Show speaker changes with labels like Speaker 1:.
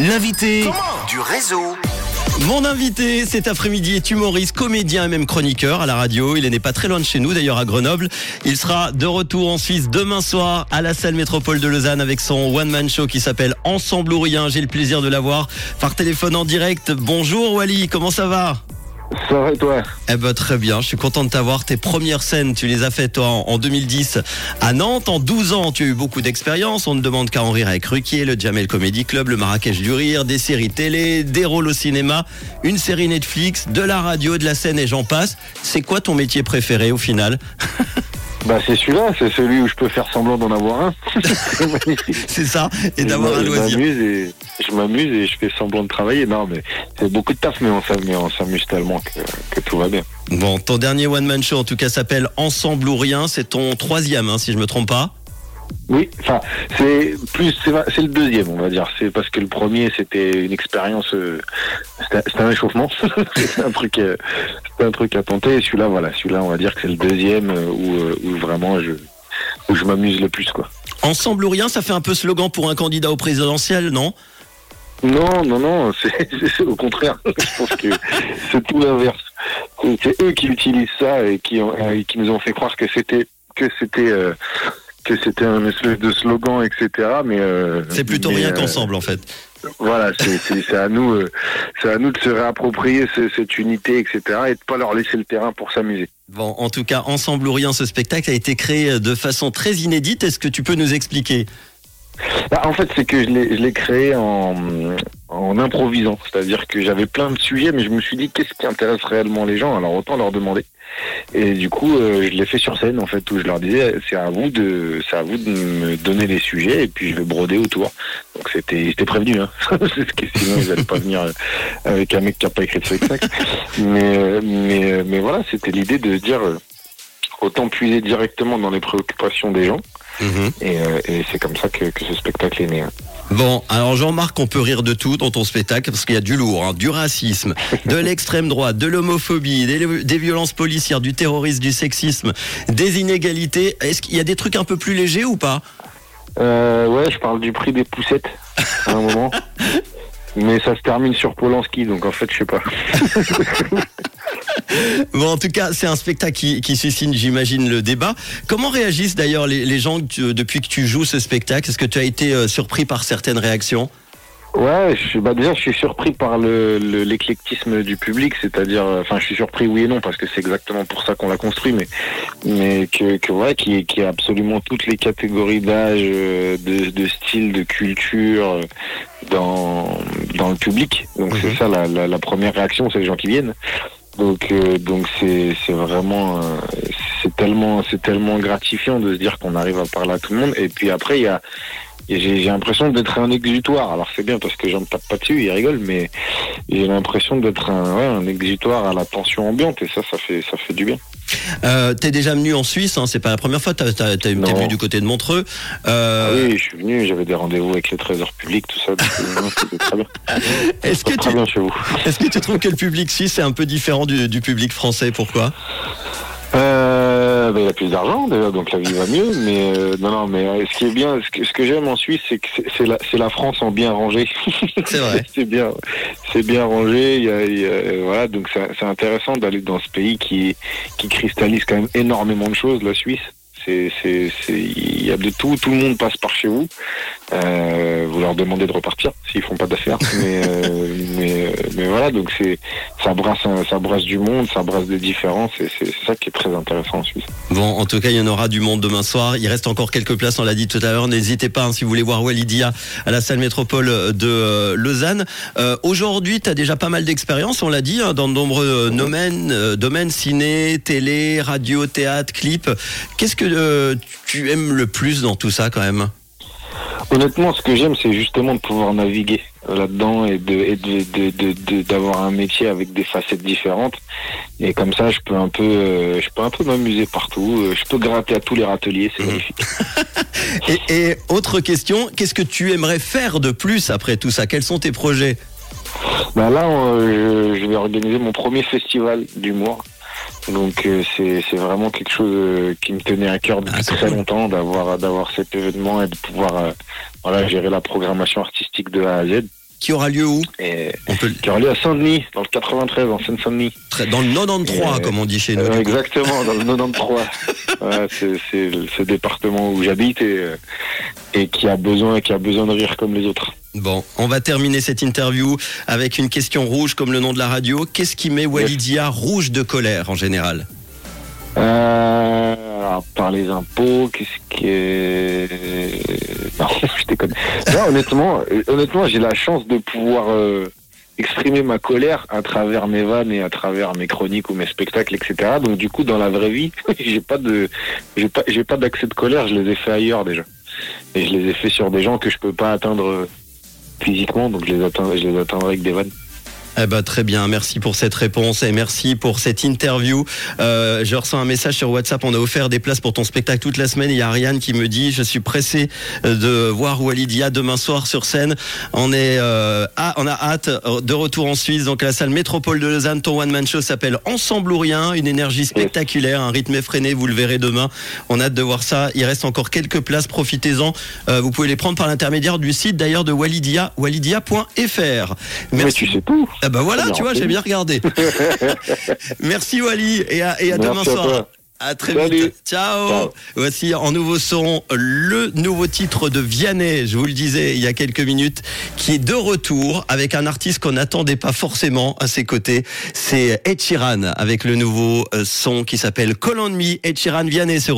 Speaker 1: L'invité du réseau.
Speaker 2: Mon invité cet après-midi est humoriste, comédien et même chroniqueur à la radio. Il n'est pas très loin de chez nous, d'ailleurs à Grenoble. Il sera de retour en Suisse demain soir à la salle métropole de Lausanne avec son one-man show qui s'appelle Ensemble ou rien. J'ai le plaisir de l'avoir par téléphone en direct. Bonjour Wally, comment ça va?
Speaker 3: Ça va et toi
Speaker 2: Eh ben très bien, je suis content de t'avoir. Tes premières scènes, tu les as faites toi, en en 2010 à Nantes. En 12 ans, tu as eu beaucoup d'expérience. On ne demande qu'à en rire avec Ruquier, le Jamel Comedy Club, le Marrakech du Rire, des séries télé, des rôles au cinéma, une série Netflix, de la radio, de la scène et j'en passe. C'est quoi ton métier préféré au final
Speaker 3: Bah c'est celui-là, c'est celui où je peux faire semblant d'en avoir un. C'est
Speaker 2: ça Et d'avoir un loisir.
Speaker 3: Et m'amuse et je fais semblant de travailler. Non mais c'est beaucoup de taf mais on s'amuse, on s'amuse tellement que, que tout va bien.
Speaker 2: Bon, ton dernier one-man show en tout cas s'appelle Ensemble ou rien. C'est ton troisième, hein, si je me trompe pas.
Speaker 3: Oui, enfin c'est plus c'est le deuxième on va dire. C'est parce que le premier c'était une expérience, euh, c'était un échauffement, c'était un truc, euh, un truc à tenter. Et celui-là voilà, celui-là on va dire que c'est le deuxième où, euh, où vraiment je où je m'amuse le plus quoi.
Speaker 2: Ensemble ou rien, ça fait un peu slogan pour un candidat au présidentiel, non?
Speaker 3: Non, non, non, c'est au contraire. Je pense que c'est tout l'inverse. C'est eux qui utilisent ça et qui, ont- qui nous ont fait croire que c'était que c'était euh, que c'était un espèce de slogan, etc. Mais euh,
Speaker 2: C'est plutôt
Speaker 3: mais,
Speaker 2: rien
Speaker 3: euh,
Speaker 2: qu'ensemble en fait.
Speaker 3: Voilà, c'est à nous, c'est à nous de se réapproprier ce- cette unité, etc. Et de pas leur laisser le terrain pour s'amuser.
Speaker 2: Bon, en tout cas, Ensemble ou rien, ce spectacle a été créé de façon très inédite. Est-ce que tu peux nous expliquer
Speaker 3: Bah, en fait, c'est que je l'ai créé en, en improvisant. C'est-à-dire que j'avais plein de sujets, mais je me suis dit qu'est-ce qui intéresse réellement les gens, alors autant leur demander. Et du coup, euh, je l'ai fait sur scène, en fait, où je leur disais c'est à vous de c'est à vous de me donner les sujets et puis je vais broder autour. Donc c'était c'était prévenu, hein. Parce que sinon ils allaient pas venir euh, avec un mec qui a pas écrit de spectacle. Mais mais mais voilà, c'était l'idée de dire euh, autant puiser directement dans les préoccupations des gens. Et, euh, et c'est comme ça que, que ce spectacle est né. hein.
Speaker 2: Bon, alors Jean-Marc, on peut rire de tout dans ton spectacle parce qu'il y a du lourd, hein, du racisme, de l'extrême droite, de l'homophobie, des, des violences policières, du terrorisme, du sexisme, des inégalités. Est-ce qu'il y a des trucs un peu plus légers ou pas?
Speaker 3: Euh, ouais, je parle du prix des poussettes à un moment. Mais ça se termine sur Polanski, donc en fait, je sais pas.
Speaker 2: Bon, en tout cas, c'est un spectacle qui, qui suscite, j'imagine, le débat. Comment réagissent d'ailleurs les, les gens que depuis que tu joues ce spectacle? Est-ce que tu as été euh, surpris par certaines réactions?
Speaker 3: Ouais, je bah déjà, je suis surpris par le le- l'éclectisme du public, c'est-à-dire, euh, enfin, je suis surpris oui et non parce que c'est exactement pour ça qu'on l'a construit, mais mais que que ouais, qui qui a absolument toutes les catégories d'âge, euh, de de style, de culture dans dans le public. Donc
Speaker 2: Mhm.
Speaker 3: c'est ça la, la la première réaction, c'est les gens qui viennent. Donc euh, donc c'est c'est vraiment euh, c'est tellement c'est tellement gratifiant de se dire qu'on arrive à parler à tout le monde. Et puis après il y a et j'ai l'impression d'être un exutoire. Alors c'est bien parce que j'en tape pas dessus, ils rigolent, mais j'ai l'impression d'être un, ouais, un exutoire à la tension ambiante et ça, ça fait, ça fait du bien.
Speaker 2: euh, T'es déjà venu en Suisse, hein, c'est pas la première fois. T'es venu du côté de Montreux.
Speaker 3: Ah
Speaker 2: Euh,
Speaker 3: oui, je suis venu, j'avais des rendez-vous avec les trésors publics, tout ça. euh, C'était très bien.
Speaker 2: Est-ce que
Speaker 3: très
Speaker 2: tu
Speaker 3: bien chez vous.
Speaker 2: est-ce que tu trouves que le public suisse est un peu différent du, du public français? Pourquoi?
Speaker 3: Euh, ben, il y a plus d'argent déjà, donc la vie va mieux. Mais euh, non, non, mais euh, ce qui est bien, ce que, ce que j'aime en Suisse, c'est que c'est- la, c'est la France en bien rangé.
Speaker 2: C'est vrai.
Speaker 3: c'est bien, c'est bien rangé. Il y a, il y a- euh, voilà, donc c'est intéressant d'aller dans ce pays qui qui cristallise quand même énormément de choses. La Suisse, c'est il y a de tout. Tout le monde passe par chez vous. Euh, vous leur demandez de repartir s'ils font pas d'affaires. mais euh, mais euh, mais voilà, donc c'est ça brasse ça brasse du monde, ça brasse des différences. Et c'est c'est ça qui est très intéressant en Suisse.
Speaker 2: Bon, en tout cas, il y en aura du monde demain soir. Il reste encore quelques places, on l'a dit tout à l'heure. N'hésitez pas, hein, si vous voulez voir Walidia à la salle métropole de euh, Lausanne. Euh, Aujourd'hui, tu as déjà pas mal d'expérience, on l'a dit, hein, dans de nombreux euh, domaines, euh, domaines ciné, télé, radio, théâtre, clip. Qu'est-ce que euh, tu aimes le plus dans tout ça quand même?
Speaker 3: Honnêtement, ce que j'aime, c'est justement de pouvoir naviguer là-dedans et de et de- d'avoir un métier avec des facettes différentes. Et comme ça, je peux un peu, euh, je peux un peu m'amuser partout. Euh, Je peux gratter à tous les râteliers, c'est
Speaker 2: Mhm.
Speaker 3: magnifique.
Speaker 2: et, et autre question, qu'est-ce que tu aimerais faire de plus après tout ça? Quels sont tes projets?
Speaker 3: Bah là, euh, je, je vais organiser mon premier festival d'humour. Donc euh, c'est c'est vraiment quelque chose euh, qui me tenait à cœur depuis
Speaker 2: Ah,
Speaker 3: très
Speaker 2: cool.
Speaker 3: longtemps d'avoir d'avoir cet événement et de pouvoir euh, voilà gérer la programmation artistique de A à Z.
Speaker 2: qui aura lieu où?
Speaker 3: Et
Speaker 2: On peut
Speaker 3: qui aura lieu à Saint-Denis, dans le 93, en Seine-Saint-Denis.
Speaker 2: dans le 93
Speaker 3: Euh,
Speaker 2: comme on dit chez nous.
Speaker 3: Exactement, dans le 93. Ouais, c'est c'est ce département où j'habite et, euh, et qui a besoin qui a besoin de rire comme les autres.
Speaker 2: Bon, on va terminer cette interview avec une question rouge comme le nom de la radio. Qu'est-ce qui met Walidia rouge de colère en général?
Speaker 3: Euh, alors, par les impôts, qu'est-ce qui est... Non, je déconne. Non, honnêtement, euh, honnêtement, j'ai la chance de pouvoir euh, exprimer ma colère à travers mes vannes et à travers mes chroniques ou mes spectacles, etc. Donc du coup, dans la vraie vie, j'ai pas de, j'ai pas, j'ai pas d'accès de colère. Je les ai fait ailleurs déjà, et je les ai fait sur des gens que je peux pas atteindre euh, physiquement, donc je les atteindrai avec des vannes.
Speaker 2: Eh ben, très bien, merci pour cette réponse et merci pour cette interview. Euh, je reçois un message sur WhatsApp, on a offert des places pour ton spectacle toute la semaine. Il y a Ariane qui me dit, je suis pressé de voir Walidia demain soir sur scène. On est, euh, ah, on a hâte de retour en Suisse, donc à la salle Métropole de Lausanne. Ton one man show s'appelle Ensemble ou rien, une énergie spectaculaire, un rythme effréné. Vous le verrez demain. On a hâte de voir ça. Il reste encore quelques places, profitez-en. Euh, vous pouvez les prendre par l'intermédiaire du site d'ailleurs de Walidia, walidia.fr.
Speaker 3: Mais tu sais tout.
Speaker 2: Ah bah voilà, tu vois, j'ai bien regardé. Merci Wally et à, et à
Speaker 3: Merci
Speaker 2: demain soir. À très
Speaker 3: Salut.
Speaker 2: vite. Ciao.
Speaker 3: Ciao.
Speaker 2: Voici en nouveau son le nouveau titre de Vianney, je vous le disais il y a quelques minutes, qui est de retour avec un artiste qu'on n'attendait pas forcément à ses côtés. C'est Ed Sheeran avec le nouveau euh, son qui s'appelle Call on Me. Ed Sheeran Vianney